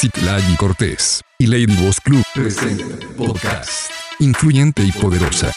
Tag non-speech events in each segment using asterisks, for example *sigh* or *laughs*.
Citlali Cortés y Lady Boss Club presenta podcast influyente y poderosa.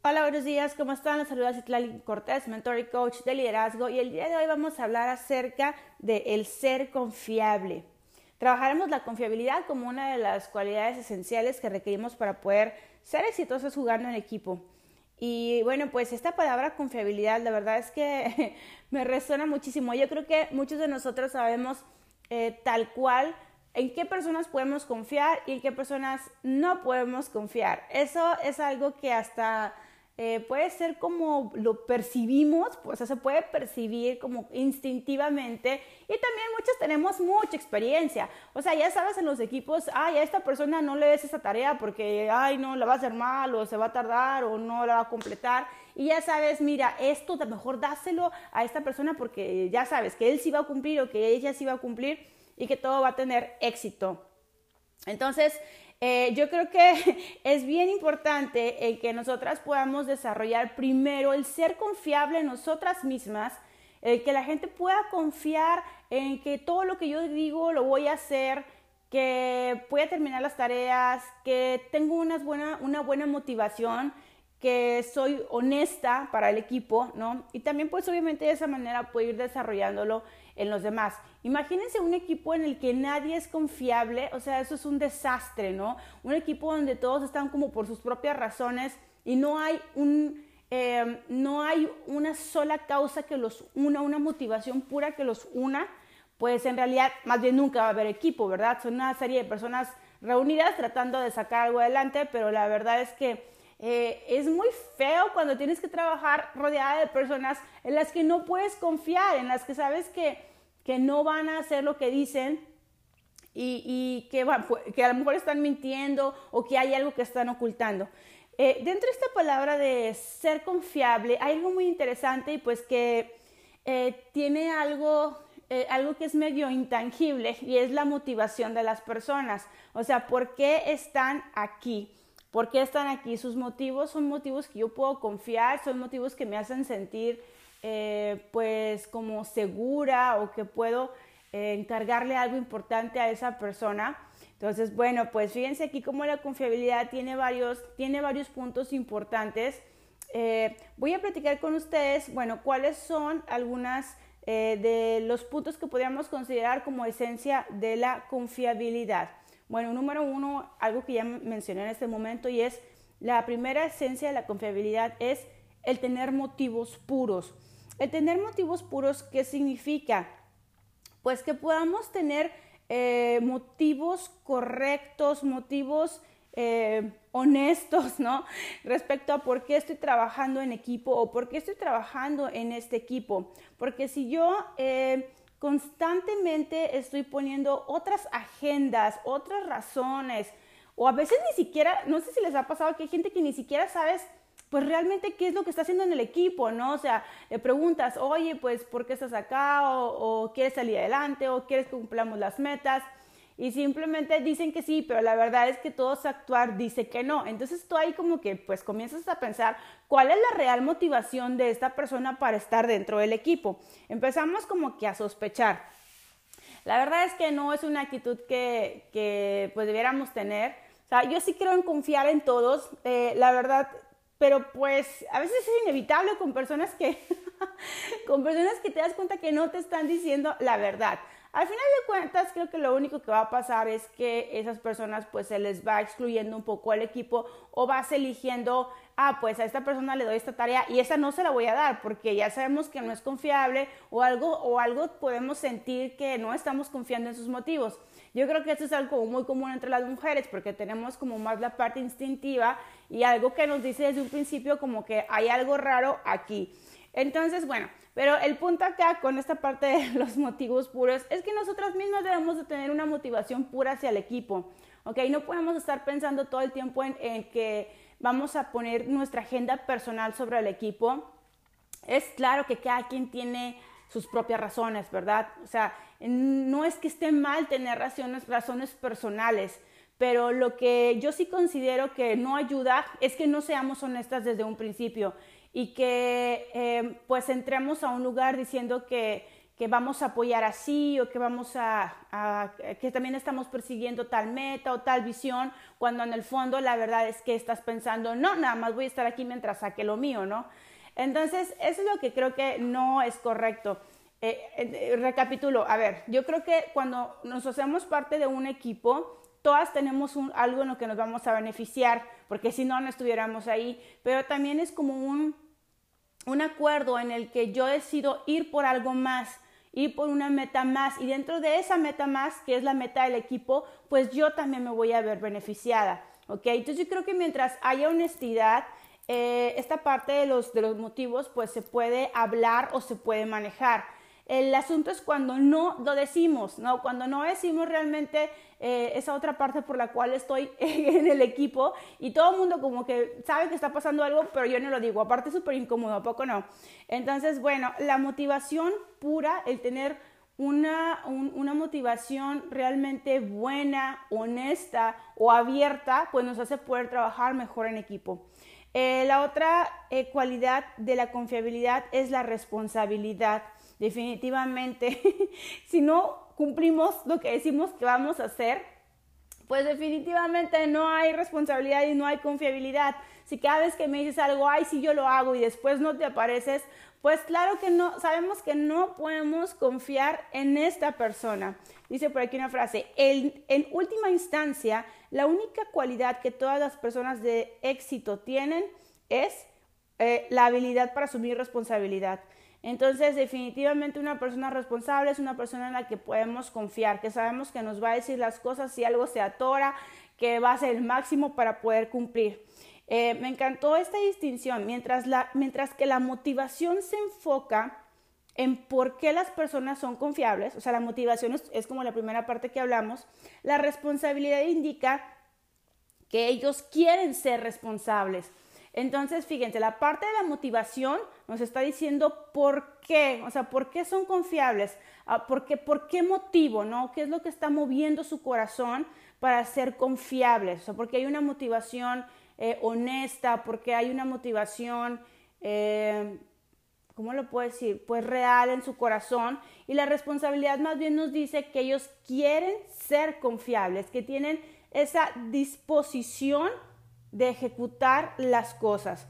Hola, buenos días, ¿cómo están? Les saluda Citlali Cortés, mentor y coach de liderazgo y el día de hoy vamos a hablar acerca de el ser confiable. Trabajaremos la confiabilidad como una de las cualidades esenciales que requerimos para poder ser exitosos jugando en equipo. Y bueno, pues esta palabra confiabilidad, la verdad es que *laughs* me resuena muchísimo. Yo creo que muchos de nosotros sabemos eh, tal cual en qué personas podemos confiar y en qué personas no podemos confiar. Eso es algo que hasta eh, puede ser como lo percibimos, pues, se puede percibir como instintivamente y también muchos tenemos mucha experiencia. O sea, ya sabes en los equipos, ay, a esta persona no le des esa tarea porque, ay, no, la va a hacer mal o se va a tardar o no la va a completar. Y ya sabes, mira, esto mejor dáselo a esta persona porque ya sabes que él sí va a cumplir o que ella sí va a cumplir y que todo va a tener éxito. Entonces, eh, yo creo que *laughs* es bien importante que nosotras podamos desarrollar primero el ser confiable en nosotras mismas, el que la gente pueda confiar en que todo lo que yo digo lo voy a hacer, que pueda terminar las tareas, que tengo una buena, una buena motivación, que soy honesta para el equipo, ¿no? Y también pues obviamente de esa manera puedo ir desarrollándolo en los demás. Imagínense un equipo en el que nadie es confiable, o sea, eso es un desastre, ¿no? Un equipo donde todos están como por sus propias razones y no hay un... Eh, no hay una sola causa que los una, una motivación pura que los una, pues en realidad más bien nunca va a haber equipo, ¿verdad? Son una serie de personas reunidas tratando de sacar algo adelante, pero la verdad es que eh, es muy feo cuando tienes que trabajar rodeada de personas en las que no puedes confiar, en las que sabes que, que no van a hacer lo que dicen y, que, que, a lo mejor están mintiendo o que hay algo que están ocultando. Eh, dentro de esta palabra de ser confiable hay algo muy interesante y pues que eh, tiene algo, algo que es medio intangible y es la motivación de las personas. O sea, ¿por qué están aquí? ¿Por qué están aquí? Sus motivos son motivos que yo puedo confiar, son motivos que me hacen sentir eh, pues como segura o que puedo eh, encargarle algo importante a esa persona. Entonces, bueno, pues fíjense aquí cómo la confiabilidad tiene varios, tiene varios puntos importantes. Eh, voy a platicar con ustedes, bueno, cuáles son algunas de los puntos que podríamos considerar como esencia de la confiabilidad. Bueno, número uno, algo que ya mencioné en este momento y es la primera esencia de la confiabilidad es el tener motivos puros. El tener motivos puros, ¿qué significa? Pues que podamos tener eh, motivos correctos, motivos eh, honestos, ¿no? Respecto a por qué estoy trabajando en equipo o por qué estoy trabajando en este equipo. Porque si yo eh, constantemente estoy poniendo otras agendas, otras razones, o a veces ni siquiera, no sé si les ha pasado que hay gente que ni siquiera sabes pues realmente qué es lo que está haciendo en el equipo, ¿no? O sea, le preguntas, oye, pues, ¿por qué estás acá? O, o quieres salir adelante, o quieres que cumplamos las metas y simplemente dicen que sí, pero la verdad es que todo su actuar dice que no. Entonces tú ahí como que pues comienzas a pensar cuál es la real motivación de esta persona para estar dentro del equipo. Empezamos como que a sospechar. La verdad es que no es una actitud que, que pues debiéramos tener. O sea, yo sí creo en confiar en todos, eh, la verdad, pero pues a veces es inevitable con personas que, *laughs* con personas que te das cuenta que no te están diciendo la verdad. Al final de cuentas, creo que lo único que va a pasar es que esas personas pues se les va excluyendo un poco al equipo o vas eligiendo, ah, pues a esta persona le doy esta tarea y esa no se la voy a dar porque ya sabemos que no es confiable o algo, o algo podemos sentir que no estamos confiando en sus motivos. Yo creo que esto es algo muy común entre las mujeres porque tenemos como más la parte instintiva y algo que nos dice desde un principio como que hay algo raro aquí. Entonces, bueno, pero el punto acá con esta parte de *laughs* los motivos puros es que nosotras mismas debemos de tener una motivación pura hacia el equipo, ¿ok? No podemos estar pensando todo el tiempo en, que vamos a poner nuestra agenda personal sobre el equipo. Es claro que cada quien tiene sus propias razones, ¿verdad? O sea, no es que esté mal tener razones, razones personales, pero lo que yo sí considero que no ayuda es que no seamos honestas desde un principio y que eh, pues entremos a un lugar diciendo que, que vamos a apoyar así o que vamos a, que también estamos persiguiendo tal meta o tal visión, cuando en el fondo la verdad es que estás pensando, no, nada más voy a estar aquí mientras saque lo mío, ¿no? Entonces, eso es lo que creo que no es correcto. Eh, eh, recapitulo, a ver, yo creo que cuando nos hacemos parte de un equipo, todas tenemos algo en lo que nos vamos a beneficiar, porque si no, no estuviéramos ahí, pero también es como un, un acuerdo en el que yo decido ir por algo más ir por una meta más y dentro de esa meta más, que es la meta del equipo, pues yo también me voy a ver beneficiada. ¿ok? Entonces yo creo que mientras haya honestidad, eh, esta parte de los, de los motivos pues se puede hablar o se puede manejar. El asunto es cuando no lo decimos, ¿no? Cuando no decimos realmente eh, esa otra parte por la cual estoy *laughs* en el equipo y todo el mundo como que sabe que está pasando algo, pero yo no lo digo. Aparte es súper incómodo, ¿a poco no? Entonces, bueno, la motivación pura, el tener una, una, motivación realmente buena, honesta o abierta, pues nos hace poder trabajar mejor en equipo. Eh, la otra eh, cualidad de la confiabilidad es la responsabilidad definitivamente, *laughs* si no cumplimos lo que decimos que vamos a hacer, pues definitivamente no hay responsabilidad y no hay confiabilidad. Si cada vez que me dices algo, ay, si yo lo hago y después no te apareces, pues claro que no, sabemos que no podemos confiar en esta persona. Dice por aquí una frase, en última instancia, la única cualidad que todas las personas de éxito tienen es eh, la habilidad para asumir responsabilidad. Entonces, definitivamente una persona responsable es una persona en la que podemos confiar, que sabemos que nos va a decir las cosas si algo se atora, que va a ser el máximo para poder cumplir. Eh, me encantó esta distinción, mientras, la, mientras que la motivación se enfoca en por qué las personas son confiables, o sea, la motivación es, como la primera parte que hablamos, la responsabilidad indica que ellos quieren ser responsables. Entonces, fíjense, la parte de la motivación nos está diciendo por qué, o sea, por qué son confiables, ah, por qué, por qué motivo, ¿no? ¿Qué es lo que está moviendo su corazón para ser confiables? O sea, porque hay una motivación eh, honesta, porque hay una motivación, eh, ¿cómo lo puedo decir? Pues real en su corazón. Y la responsabilidad más bien nos dice que ellos quieren ser confiables, que tienen esa disposición de ejecutar las cosas.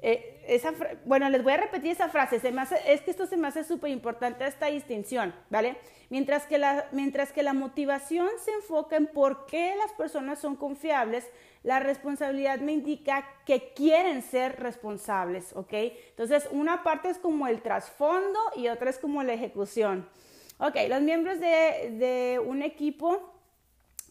Eh, esa, bueno, les voy a repetir esa frase, se me es que esto se me hace súper importante esta distinción, ¿vale? Mientras que, la, mientras que la motivación se enfoca en por qué las personas son confiables, la responsabilidad me indica que quieren ser responsables, ¿ok? Entonces, una parte es como el trasfondo y otra es como la ejecución. Ok, los miembros de, de un equipo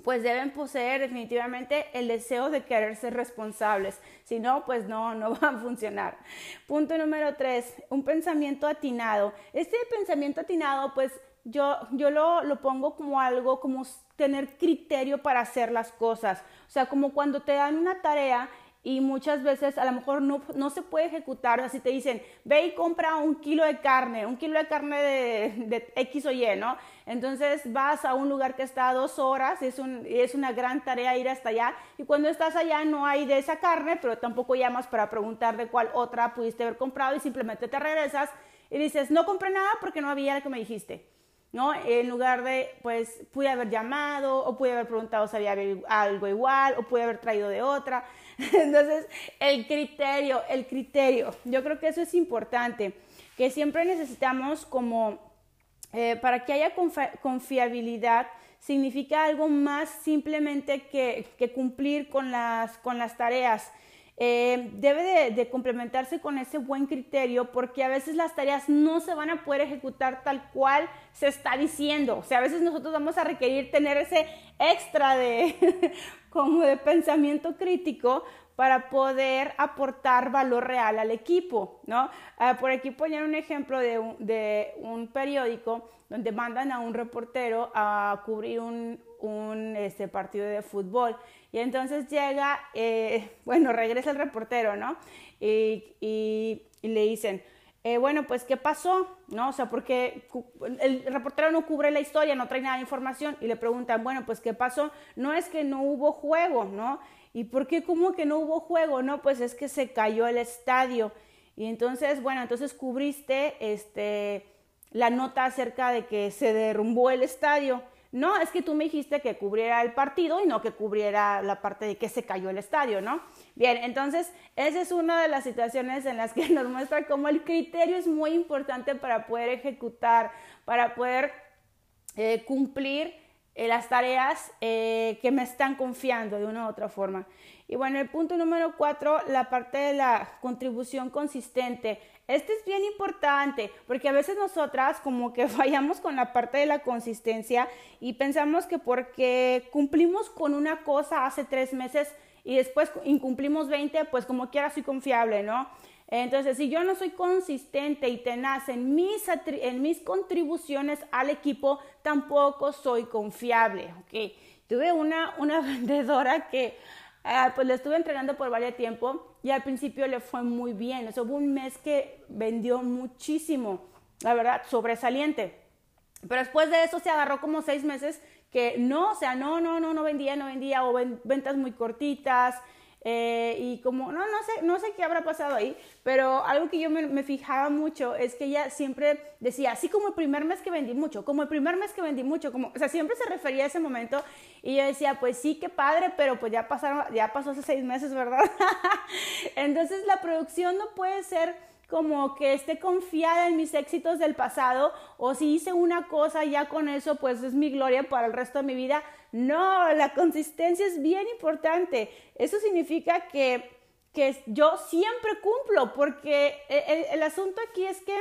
pues deben poseer definitivamente el deseo de querer ser responsables. Si no, pues no, no *laughs* va a funcionar. Punto número tres, un pensamiento atinado. Este pensamiento atinado, pues yo, yo lo, lo pongo como algo, como tener criterio para hacer las cosas. O sea, como cuando te dan una tarea y muchas veces a lo mejor no, no se puede ejecutar. Así te dicen, ve y compra un kilo de carne, un kilo de carne de, de X o Y, ¿no? Entonces vas a un lugar que está a dos horas, es, un, es una gran tarea ir hasta allá y cuando estás allá no hay de esa carne, pero tampoco llamas para preguntar de cuál otra pudiste haber comprado y simplemente te regresas y dices, no compré nada porque no había lo que me dijiste. ¿no? En lugar de, pues, pude haber llamado o pude haber preguntado si había algo igual o pude haber traído de otra. *laughs* Entonces, el criterio, el criterio, yo creo que eso es importante, que siempre necesitamos como, eh, para que haya confiabilidad, significa algo más simplemente que, cumplir con las, con las tareas. Eh, debe de, complementarse con ese buen criterio porque a veces las tareas no se van a poder ejecutar tal cual se está diciendo. O sea, a veces nosotros vamos a requerir tener ese extra de *laughs* como de pensamiento crítico para poder aportar valor real al equipo, ¿no? Ah, por aquí poner un ejemplo de un, de un, periódico donde mandan a un reportero a cubrir un, un este, partido de fútbol y entonces llega, eh, *laughs* bueno, regresa el reportero, ¿no? Y, y, le dicen, eh, bueno, pues, ¿qué pasó? ¿No? O sea, porque el reportero no cubre la historia, no trae nada de información y le preguntan, bueno, pues, ¿qué pasó? No es que no hubo juego, ¿no? ¿Y por qué como que no hubo juego? No, pues es que se cayó el estadio. Y entonces, bueno, entonces cubriste este, la nota acerca de que se derrumbó el estadio. No, es que tú me dijiste que cubriera el partido y no que cubriera la parte de que se cayó el estadio, ¿no? Bien, entonces esa es una de las situaciones en las que *laughs* nos muestra cómo el criterio es muy importante para poder ejecutar, para poder eh, cumplir eh, las tareas eh, que me están confiando de una u otra forma. Y bueno, el punto número cuatro, la parte de la contribución consistente. Este es bien importante porque a veces nosotras como que *laughs* fallamos con la parte de la consistencia y pensamos que porque cumplimos con una cosa hace tres meses y después incumplimos 20, pues como quiera soy confiable, ¿no? Entonces, si yo no soy consistente y tenaz en mis, en mis contribuciones al equipo, tampoco soy confiable, ¿ok? Tuve una, una *laughs* vendedora que Ah, pues le estuve entrenando por varios tiempo y al principio le fue muy bien. O hubo un mes que vendió muchísimo, la verdad, sobresaliente. Pero después de eso se agarró como seis meses que no, o sea, no, no, no, no vendía, no vendía, o ventas muy cortitas, eh, y como, no, no sé, no sé qué habrá pasado ahí, pero algo que yo me, fijaba mucho es que ella siempre decía, así como el primer mes que vendí mucho, como el primer mes que vendí mucho, como, o sea, siempre se refería a ese momento y yo decía, pues sí, qué padre, pero pues ya pasaron, ya pasó hace seis meses, ¿verdad? *laughs* Entonces la producción no puede ser como que esté confiada en mis éxitos del pasado o si hice una cosa ya con eso pues es mi gloria para el resto de mi vida. No, la consistencia es bien importante. Eso significa que, que yo siempre cumplo porque el, el asunto aquí es que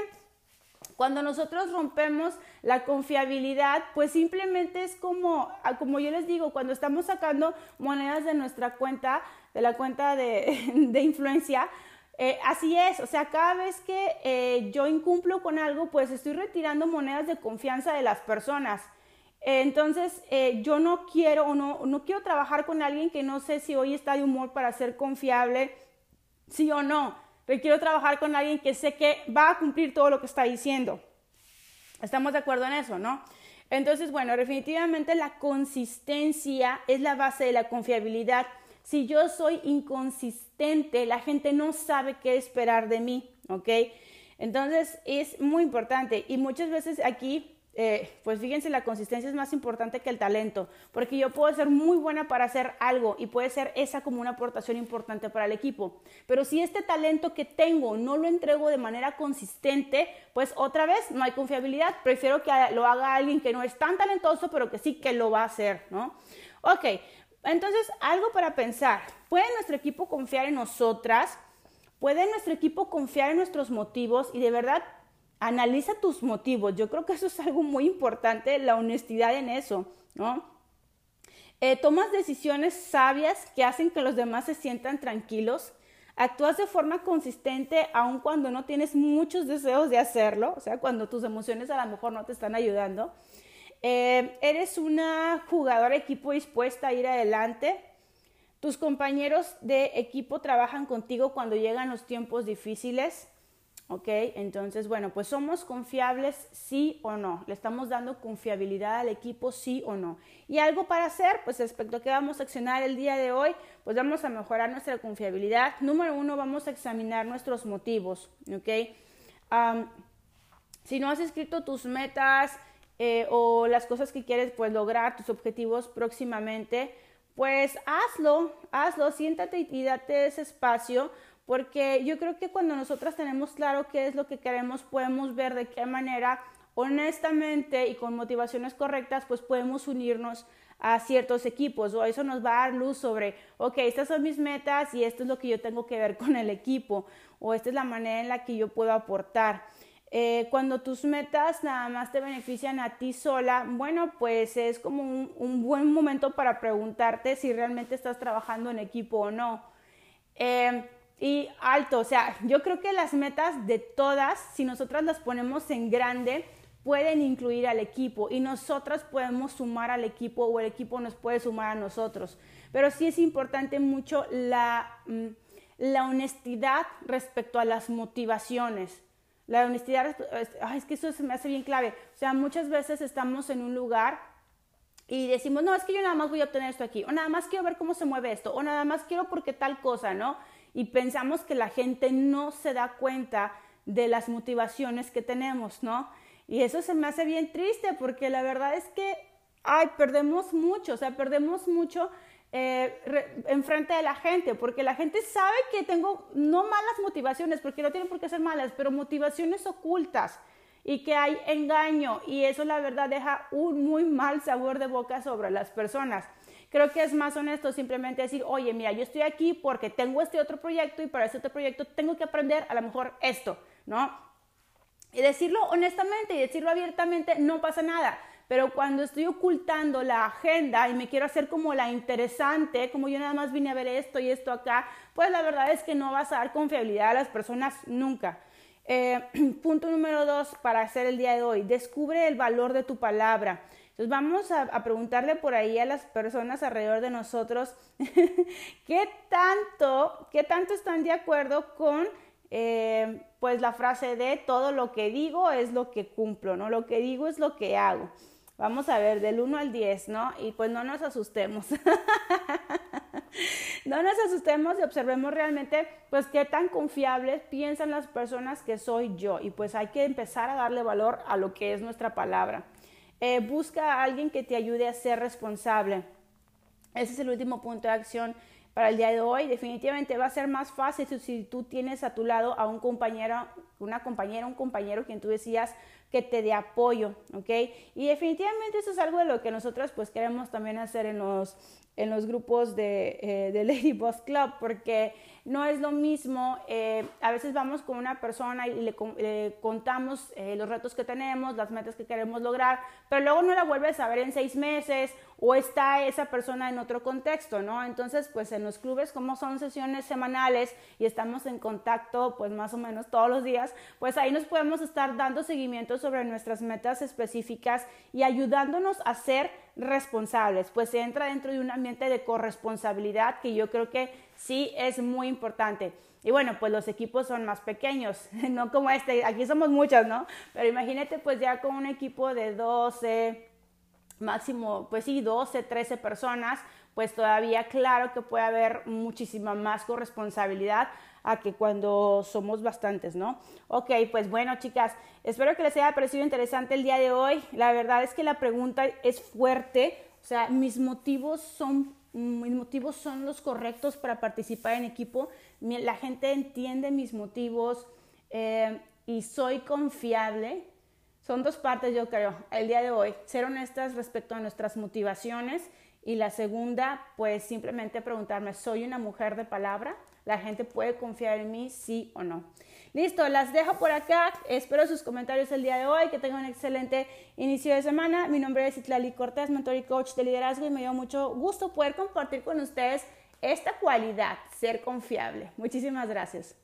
cuando nosotros rompemos la confiabilidad, pues simplemente es como, como yo les digo, cuando estamos sacando monedas de nuestra cuenta, de la cuenta de, *laughs* de influencia, eh, así es, o sea, cada vez que eh, yo incumplo con algo, pues estoy retirando monedas de confianza de las personas. entonces, eh, yo no quiero o no, no quiero trabajar con alguien que no sé si hoy está de humor para ser confiable, sí o no. Pero quiero trabajar con alguien que sé que va a cumplir todo lo que está diciendo. Estamos de acuerdo en eso, ¿no? Entonces, bueno, definitivamente la consistencia es la base de la confiabilidad. Si yo soy inconsistente, la gente no sabe qué esperar de mí, ¿ok? Entonces es muy importante y muchas veces aquí, eh, pues fíjense, la consistencia es más importante que el talento, porque yo puedo ser muy buena para hacer algo y puede ser esa como una aportación importante para el equipo. Pero si este talento que tengo no lo entrego de manera consistente, pues otra vez no hay confiabilidad. Prefiero que lo haga alguien que no es tan talentoso, pero que sí que lo va a hacer, ¿no? Ok, entonces, algo para pensar. ¿Puede nuestro equipo confiar en nosotras? ¿Puede nuestro equipo confiar en nuestros motivos? Y de verdad, analiza tus motivos. Yo creo que eso es algo muy importante, la honestidad en eso, ¿no? Eh, tomas decisiones sabias que hacen que los demás se sientan tranquilos. Actúas de forma consistente aun cuando no tienes muchos deseos de hacerlo, o sea, cuando tus emociones a lo mejor no te están ayudando. Eh, eres una jugadora equipo dispuesta a ir adelante. Tus compañeros de equipo trabajan contigo cuando llegan los tiempos difíciles. ¿Ok? Entonces, bueno, pues somos confiables sí o no. Le estamos dando confiabilidad al equipo sí o no. Y algo para hacer, pues respecto a qué vamos a accionar el día de hoy, pues vamos a mejorar nuestra confiabilidad. Número uno, vamos a examinar nuestros motivos. ¿Ok? si no has escrito tus metas, eh, o las cosas que quieres pues lograr, tus objetivos próximamente, pues hazlo, hazlo, siéntate y, date ese espacio, porque yo creo que cuando nosotras tenemos claro qué es lo que queremos, podemos ver de qué manera honestamente y con motivaciones correctas, pues podemos unirnos a ciertos equipos o eso nos va a dar luz sobre, ok, estas son mis metas y esto es lo que yo tengo que ver con el equipo o esta es la manera en la que yo puedo aportar. Eh, cuando tus metas nada más te benefician a ti sola, bueno, pues es como un, buen momento para preguntarte si realmente estás trabajando en equipo o no. Eh, y alto, o sea, yo creo que las metas de todas, si nosotras las ponemos en grande, pueden incluir al equipo y nosotras podemos sumar al equipo o el equipo nos puede sumar a nosotros. Pero sí es importante mucho la, mm, la honestidad respecto a las motivaciones. La honestidad, es, que eso se me hace bien clave. O sea, muchas veces estamos en un lugar y decimos, no, es que yo nada más voy a obtener esto aquí, o nada más quiero ver cómo se mueve esto, o nada más quiero porque tal cosa, ¿no? y pensamos que la gente no se da cuenta de las motivaciones que tenemos, ¿no? Y eso se me hace bien triste porque la verdad es que, ay, perdemos mucho, o sea, perdemos mucho eh, en frente de la gente, porque la gente sabe que tengo no malas motivaciones, porque no tienen por qué ser malas, pero motivaciones ocultas y que hay engaño y eso la verdad deja un muy mal sabor de boca sobre las personas. Creo que es más honesto simplemente decir, oye, mira, yo estoy aquí porque tengo este otro proyecto y para este otro proyecto tengo que aprender a lo mejor esto, ¿no? Y decirlo honestamente y decirlo abiertamente no pasa nada. Pero cuando estoy ocultando la agenda y me quiero hacer como la interesante, como yo nada más vine a ver esto y esto acá, pues la verdad es que no vas a dar confiabilidad a las personas nunca. Eh, *clears throat* punto número dos para hacer el día de hoy, descubre el valor de tu palabra. Entonces vamos a, preguntarle por ahí a las personas alrededor de nosotros *laughs* qué tanto, qué tanto están de acuerdo con eh, pues la frase de todo lo que digo es lo que cumplo, ¿no? Lo que digo es lo que hago. Vamos a ver, del 1 al 10, ¿no? Y pues no nos asustemos. *laughs* no nos asustemos y observemos realmente, pues, qué tan confiables piensan las personas que soy yo. Y pues hay que empezar a darle valor a lo que es nuestra palabra. Eh, busca a alguien que te ayude a ser responsable. Ese es el último punto de acción para el día de hoy. Definitivamente va a ser más fácil si tú tienes a tu lado a un compañero, una compañera, un compañero quien tú decías, que te dé apoyo, ¿ok? Y definitivamente eso es algo de lo que nosotros pues queremos también hacer en los, en los grupos de, eh, de *laughs* Lady Boss Club, porque no es lo mismo, eh, a veces vamos con una persona y le, contamos eh, los retos que tenemos, las metas que queremos lograr, pero luego no la vuelves a ver en seis meses o está esa persona en otro contexto, ¿no? Entonces, pues en los clubes, como son sesiones semanales y estamos en contacto, pues más o menos todos los días, pues ahí nos podemos estar dando seguimiento sobre nuestras metas específicas y ayudándonos a ser responsables, pues se entra dentro de un ambiente de corresponsabilidad que yo creo que sí es muy importante. Y bueno, pues los equipos son más pequeños, *laughs* no como este, aquí somos muchos, ¿no? Pero imagínate pues ya con un equipo de 12, máximo, pues sí, 12, 13 personas, pues todavía claro que puede haber muchísima más corresponsabilidad a que cuando somos bastantes, ¿no? Ok, pues bueno, chicas, espero que les haya parecido interesante el día de hoy. La verdad es que la pregunta es fuerte, o sea, mis motivos son mis motivos son los correctos para participar en equipo, la gente entiende mis motivos eh, y soy confiable. Son dos partes, yo creo, el día de hoy, ser honestas respecto a nuestras motivaciones y la segunda, pues simplemente preguntarme, ¿soy una mujer de palabra? ¿La gente puede confiar en mí, sí o no? Listo, las dejo por acá. Espero sus comentarios el día de hoy. Que tengan un excelente inicio de semana. Mi nombre es Itlali Cortés, mentor y coach de liderazgo y me dio mucho gusto poder compartir con ustedes esta cualidad, ser confiable. Muchísimas gracias.